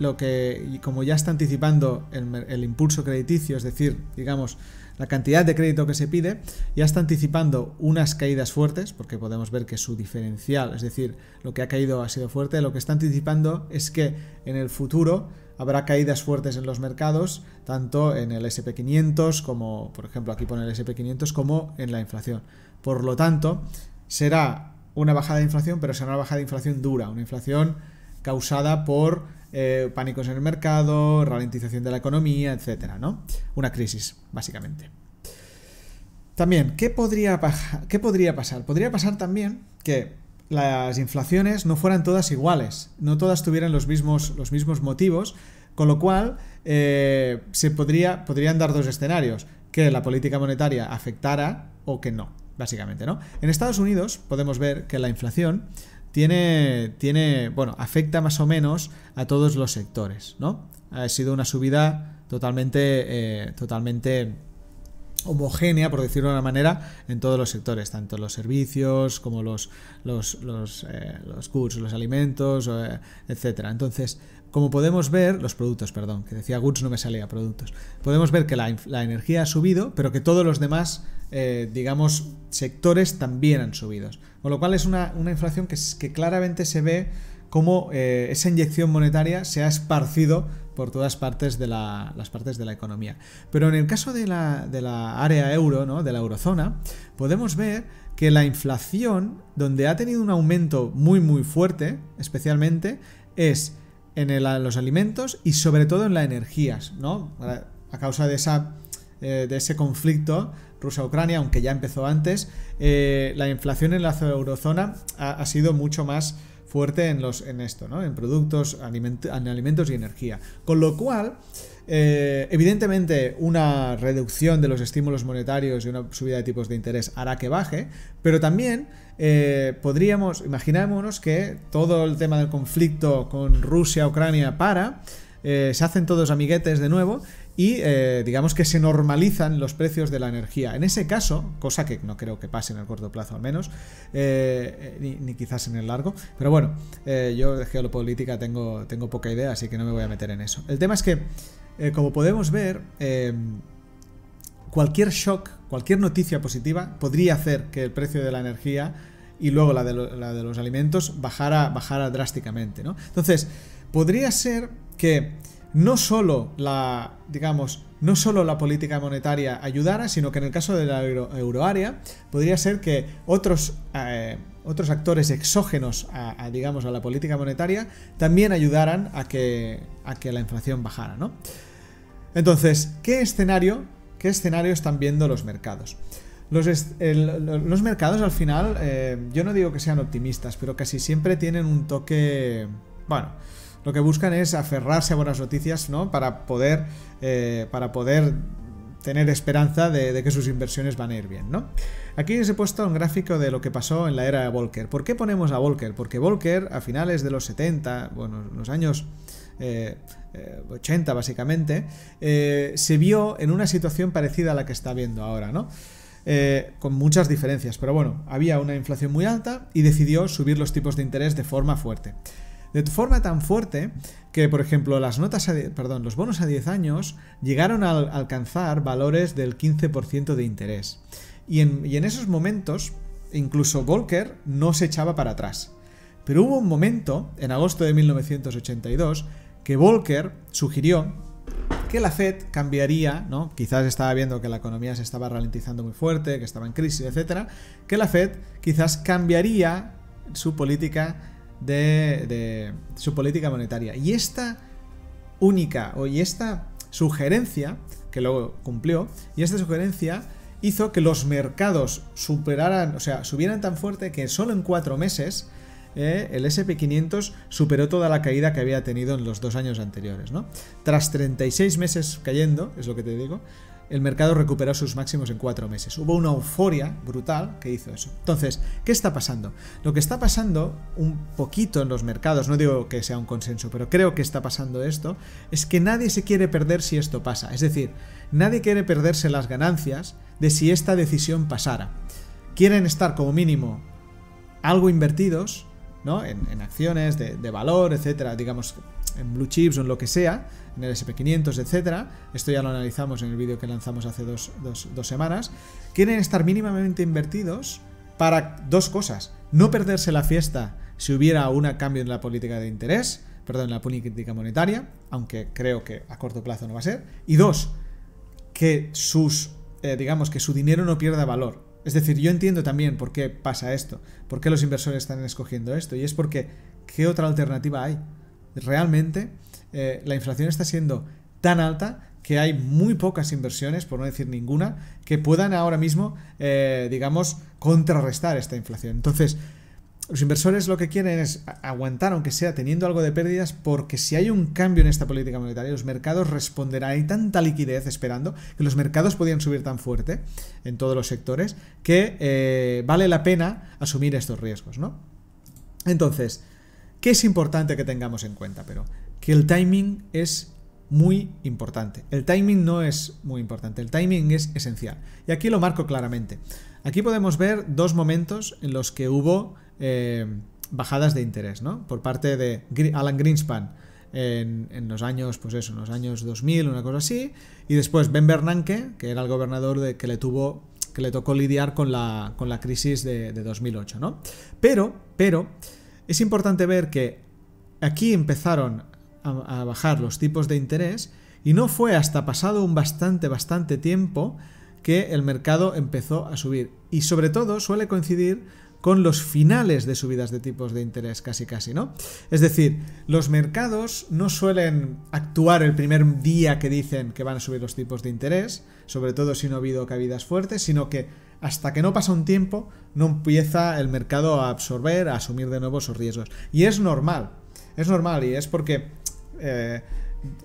lo que, como ya está anticipando el, el, impulso crediticio, es decir, digamos, la cantidad de crédito que se pide, ya está anticipando unas caídas fuertes, porque podemos ver que su diferencial, es decir, lo que ha caído ha sido fuerte, lo que está anticipando es que en el futuro habrá caídas fuertes en los mercados, tanto en el SP500 como, por ejemplo, aquí pone el SP500, como en la inflación. Por lo tanto, será una bajada de inflación, pero será una bajada de inflación dura, una inflación causada por eh, pánicos en el mercado, ralentización de la economía, etcétera, ¿no? Una crisis, básicamente. También, ¿qué podría, ¿qué podría pasar? Podría pasar también que las inflaciones no fueran todas iguales, no todas tuvieran los mismos, los mismos motivos, con lo cual eh, se podría, podrían dar dos escenarios, que la política monetaria afectara o que no, básicamente, ¿no? En Estados Unidos podemos ver que la inflación tiene, tiene, bueno, afecta más o menos a todos los sectores, ¿no? Ha sido una subida totalmente, eh, totalmente homogénea, por decirlo de una manera, en todos los sectores, tanto los servicios como los, los, los, eh, los goods, los alimentos, eh, etcétera. Entonces, como podemos ver, los productos, perdón, que decía goods no me salía, productos. Podemos ver que la, energía ha subido, pero que todos los demás, eh, digamos, sectores también han subido. Con lo cual es una, inflación que, que claramente se ve como esa inyección monetaria se ha esparcido por todas partes de la, las partes de la economía. Pero en el caso de la, de la área euro, ¿no? de la eurozona, podemos ver que la inflación, donde ha tenido un aumento muy muy fuerte, especialmente, es en los alimentos y sobre todo en las energías, ¿no? A causa de, esa, eh, de ese conflicto Rusia-Ucrania, aunque ya empezó antes, eh, la inflación en la eurozona ha sido mucho más fuerte en, los, en esto, ¿no? en productos, en alimentos y energía. Con lo cual, eh, evidentemente, una reducción de los estímulos monetarios y una subida de tipos de interés hará que baje, pero también podríamos, imaginémonos que todo el tema del conflicto con Rusia-Ucrania para, se hacen todos amiguetes de nuevo y eh, digamos que se normalizan los precios de la energía. En ese caso, cosa que no creo que pase en el corto plazo al menos, eh, ni, quizás en el largo, pero bueno, eh, yo de geopolítica tengo, tengo poca idea, así que no me voy a meter en eso. El tema es que, como podemos ver, cualquier shock, cualquier noticia positiva podría hacer que el precio de la energía y luego la de, la de los alimentos bajara, bajara drásticamente. ¿no? Entonces, podría ser que no solo la, digamos, no solo la política monetaria ayudara, sino que en el caso de la euroárea podría ser que otros, eh, otros actores exógenos a, digamos, a la política monetaria también ayudaran a que, a que la inflación bajara, ¿no? Entonces, ¿qué escenario, qué están viendo los mercados? Los, los mercados al final, eh, yo no digo que sean optimistas, pero casi siempre tienen un toque, bueno, lo que buscan es aferrarse a buenas noticias, ¿no? Para poder, eh, para poder tener esperanza de, que sus inversiones van a ir bien, ¿no? Aquí os he puesto un gráfico de lo que pasó en la era de Volcker. ¿Por qué ponemos a Volcker? Porque Volcker, a finales de los 70, bueno, los años 80 eh, eh, básicamente, se vio en una situación parecida a la que está viendo ahora, ¿no? con muchas diferencias, pero bueno, había una inflación muy alta y decidió subir los tipos de interés de forma fuerte. De forma tan fuerte que, por ejemplo, las notas perdón, los bonos a 10 años llegaron a alcanzar valores del 15% de interés. Y en, esos momentos, incluso Volcker no se echaba para atrás. Pero hubo un momento, en agosto de 1982, que Volcker sugirió que la Fed cambiaría, ¿no? Quizás estaba viendo que la economía se estaba ralentizando muy fuerte, que estaba en crisis, etcétera, que la Fed quizás cambiaría su política de, su política monetaria. Y esta única, o y esta sugerencia, que luego cumplió, y esta sugerencia hizo que los mercados superaran, o sea, subieran tan fuerte que solo en cuatro meses eh, el SP500 superó toda la caída que había tenido en los dos años anteriores, ¿no? Tras 36 meses cayendo, es lo que te digo, el mercado recuperó sus máximos en cuatro meses. Hubo una euforia brutal que hizo eso. Entonces, ¿qué está pasando? Lo que está pasando un poquito en los mercados, no digo que sea un consenso, pero creo que está pasando esto, es que nadie se quiere perder si esto pasa. Es decir, nadie quiere perderse las ganancias de si esta decisión pasara. Quieren estar como mínimo algo invertidos, ¿no? En, acciones de, de valor, etcétera, digamos, en blue chips o en lo que sea, en el SP500, etcétera. Esto ya lo analizamos en el vídeo que lanzamos hace dos, semanas. Quieren estar mínimamente invertidos para dos cosas. No perderse la fiesta si hubiera un cambio en la política de interés, perdón, en la política monetaria, aunque creo que a corto plazo no va a ser. Y dos, que sus, eh, digamos, que su dinero no pierda valor. Es decir, yo entiendo también por qué pasa esto, por qué los inversores están escogiendo esto, y es porque, ¿qué otra alternativa hay? Realmente eh, la inflación está siendo tan alta que hay muy pocas inversiones, por no decir ninguna, que puedan ahora mismo, eh, digamos, contrarrestar esta inflación. Entonces, los inversores lo que quieren es aguantar, aunque sea teniendo algo de pérdidas, porque si hay un cambio en esta política monetaria, los mercados responderán. Hay tanta liquidez esperando que los mercados podían subir tan fuerte en todos los sectores que eh, vale la pena asumir estos riesgos, ¿no? Entonces, ¿qué es importante que tengamos en cuenta? Pero que el timing es muy importante. El timing no es muy importante, el timing es esencial. Y aquí lo marco claramente. Aquí podemos ver dos momentos en los que hubo eh, bajadas de interés, ¿no? Por parte de Alan Greenspan en, los años, pues eso, en los años 2000, una cosa así, y después Ben Bernanke, que era el gobernador de, que le tuvo que le tocó lidiar con la, con la crisis de, de 2008, ¿no? Pero, pero, es importante ver que aquí empezaron a, bajar los tipos de interés y no fue hasta pasado un bastante, bastante tiempo que el mercado empezó a subir. Y sobre todo suele coincidir con los finales de subidas de tipos de interés, casi casi, ¿no? Es decir, los mercados no suelen actuar el primer día que dicen que van a subir los tipos de interés, sobre todo si no ha habido caídas fuertes, sino que hasta que no pasa un tiempo no empieza el mercado a absorber, a asumir de nuevo esos riesgos. Y es normal, es normal y es porque eh,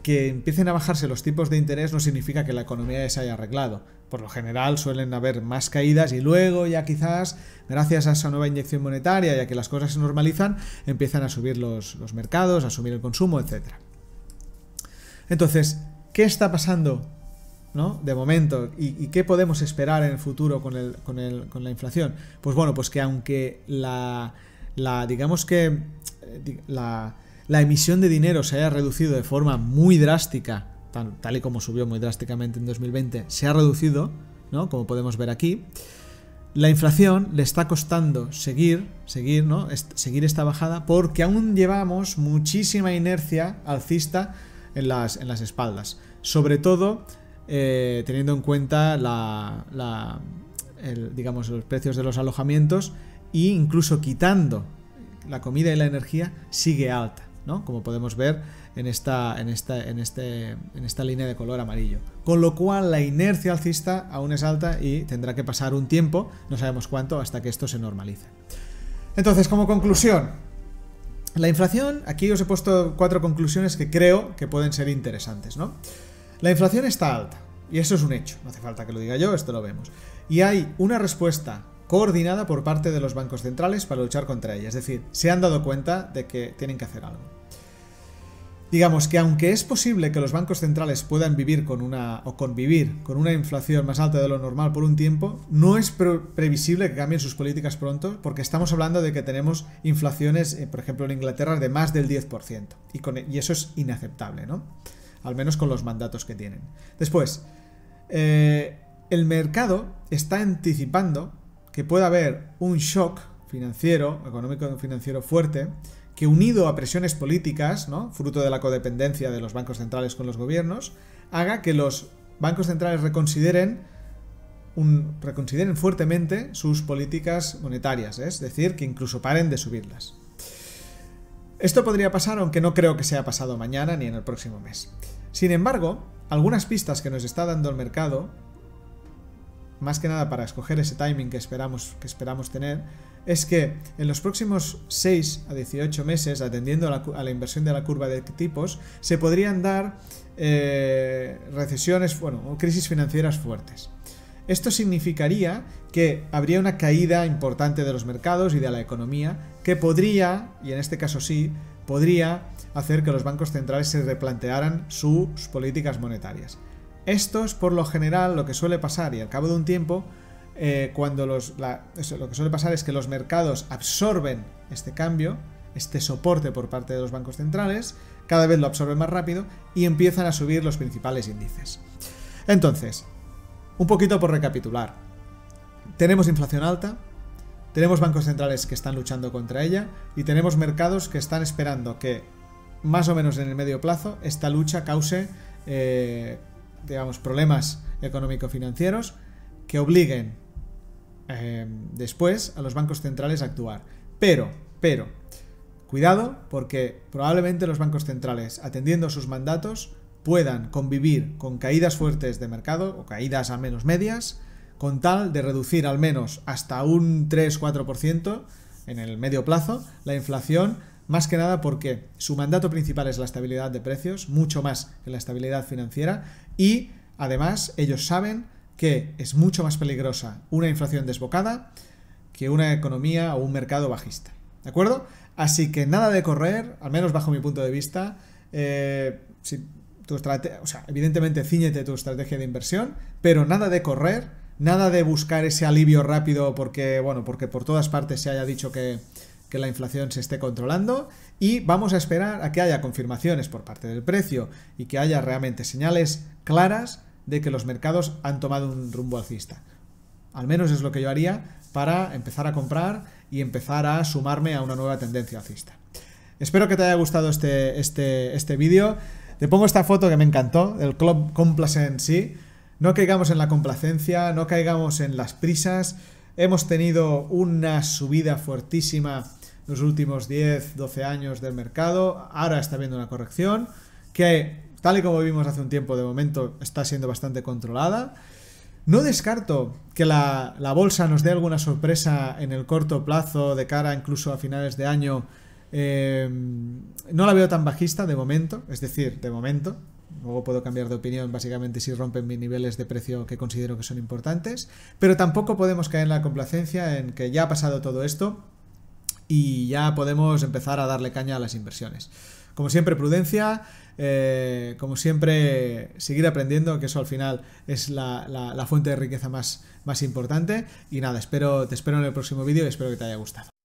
que empiecen a bajarse los tipos de interés no significa que la economía se haya arreglado. Por lo general suelen haber más caídas y luego ya quizás, gracias a esa nueva inyección monetaria y a que las cosas se normalizan, empiezan a subir los, mercados, a subir el consumo, etc. Entonces, ¿qué está pasando ¿no? de momento ¿Y, qué podemos esperar en el futuro con, el, con, el, con, la inflación? Pues bueno, pues que aunque la, la digamos que eh, la, la emisión de dinero se haya reducido de forma muy drástica, tal, y como subió muy drásticamente en 2020, se ha reducido, ¿no? Como podemos ver aquí. la inflación le está costando seguir, seguir, ¿no? seguir esta bajada porque aún llevamos muchísima inercia alcista en las, en las espaldas. Sobre todo eh, teniendo en cuenta los precios de los alojamientos e incluso quitando la comida y la energía sigue alta, ¿no? Como podemos ver en esta, en esta, este, en esta línea de color amarillo. Con lo cual la inercia alcista aún es alta y tendrá que pasar un tiempo, no sabemos cuánto, hasta que esto se normalice. Entonces, como conclusión, la inflación, aquí os he puesto cuatro conclusiones que creo que pueden ser interesantes, ¿no? La inflación está alta, y eso es un hecho, no hace falta que lo diga yo, esto lo vemos. Y hay una respuesta coordinada por parte de los bancos centrales para luchar contra ella, es decir, se han dado cuenta de que tienen que hacer algo. Digamos que aunque es posible que los bancos centrales puedan vivir con una o convivir con una inflación más alta de lo normal por un tiempo, no es previsible que cambien sus políticas pronto, porque estamos hablando de que tenemos inflaciones, eh, por ejemplo en Inglaterra, de más del 10%, y, y eso es inaceptable, ¿no? Al menos con los mandatos que tienen. Después, eh, el mercado está anticipando que puede haber un shock financiero, económico financiero fuerte, que unido a presiones políticas, ¿no? fruto de la codependencia de los bancos centrales con los gobiernos, haga que los bancos centrales reconsideren, reconsideren fuertemente sus políticas monetarias, ¿eh? es decir, que incluso paren de subirlas. Esto podría pasar, aunque no creo que sea pasado mañana ni en el próximo mes. Sin embargo, algunas pistas que nos está dando el mercado, más que nada para escoger ese timing que esperamos, que esperamos tener, es que en los próximos 6 a 18 meses, atendiendo a la, inversión de la curva de tipos, se podrían dar eh, recesiones, bueno, o crisis financieras fuertes. Esto significaría que habría una caída importante de los mercados y de la economía que podría, y en este caso sí, podría hacer que los bancos centrales se replantearan sus políticas monetarias. Esto es por lo general lo que suele pasar y al cabo de un tiempo eh, cuando lo que suele pasar es que los mercados absorben este cambio, este soporte por parte de los bancos centrales, cada vez lo absorben más rápido y empiezan a subir los principales índices. Entonces, un poquito por recapitular. Tenemos inflación alta, tenemos bancos centrales que están luchando contra ella y tenemos mercados que están esperando que, más o menos en el medio plazo, esta lucha cause, eh, digamos, problemas económico-financieros que obliguen Em, después a los bancos centrales a actuar. Pero, pero, cuidado porque probablemente los bancos centrales, atendiendo a sus mandatos, puedan convivir con caídas fuertes de mercado o caídas al menos medias, con tal de reducir al menos hasta un 3-4% en el medio plazo la inflación, más que nada porque su mandato principal es la estabilidad de precios, mucho más que la estabilidad financiera, y además ellos saben que es mucho más peligrosa una inflación desbocada que una economía o un mercado bajista. ¿De acuerdo? Así que nada de correr, al menos bajo mi punto de vista. Eh, tu o sea, evidentemente ciñete tu estrategia de inversión, pero nada de correr, nada de buscar ese alivio rápido porque, bueno, porque por todas partes se haya dicho que, que la inflación se esté controlando y vamos a esperar a que haya confirmaciones por parte del precio y que haya realmente señales claras de que los mercados han tomado un rumbo alcista. Al menos es lo que yo haría para empezar a comprar y empezar a sumarme a una nueva tendencia alcista. Espero que te haya gustado este, este, este vídeo. Te pongo esta foto que me encantó, el Club Complacent sí. No caigamos en la complacencia, no caigamos en las prisas. Hemos tenido una subida fuertísima los últimos 10, 12 años del mercado. Ahora está habiendo una corrección que tal y como vimos hace un tiempo, de momento está siendo bastante controlada. No descarto que la, bolsa nos dé alguna sorpresa en el corto plazo, de cara incluso a finales de año. Eh, no la veo tan bajista de momento, es decir, de momento. Luego puedo cambiar de opinión básicamente si rompen mis niveles de precio que considero que son importantes. Pero tampoco podemos caer en la complacencia en que ya ha pasado todo esto y ya podemos empezar a darle caña a las inversiones. Como siempre, prudencia. Eh, como siempre, seguir aprendiendo, que eso al final es la, fuente de riqueza más, más importante. Y nada, espero, te espero en el próximo vídeo y espero que te haya gustado.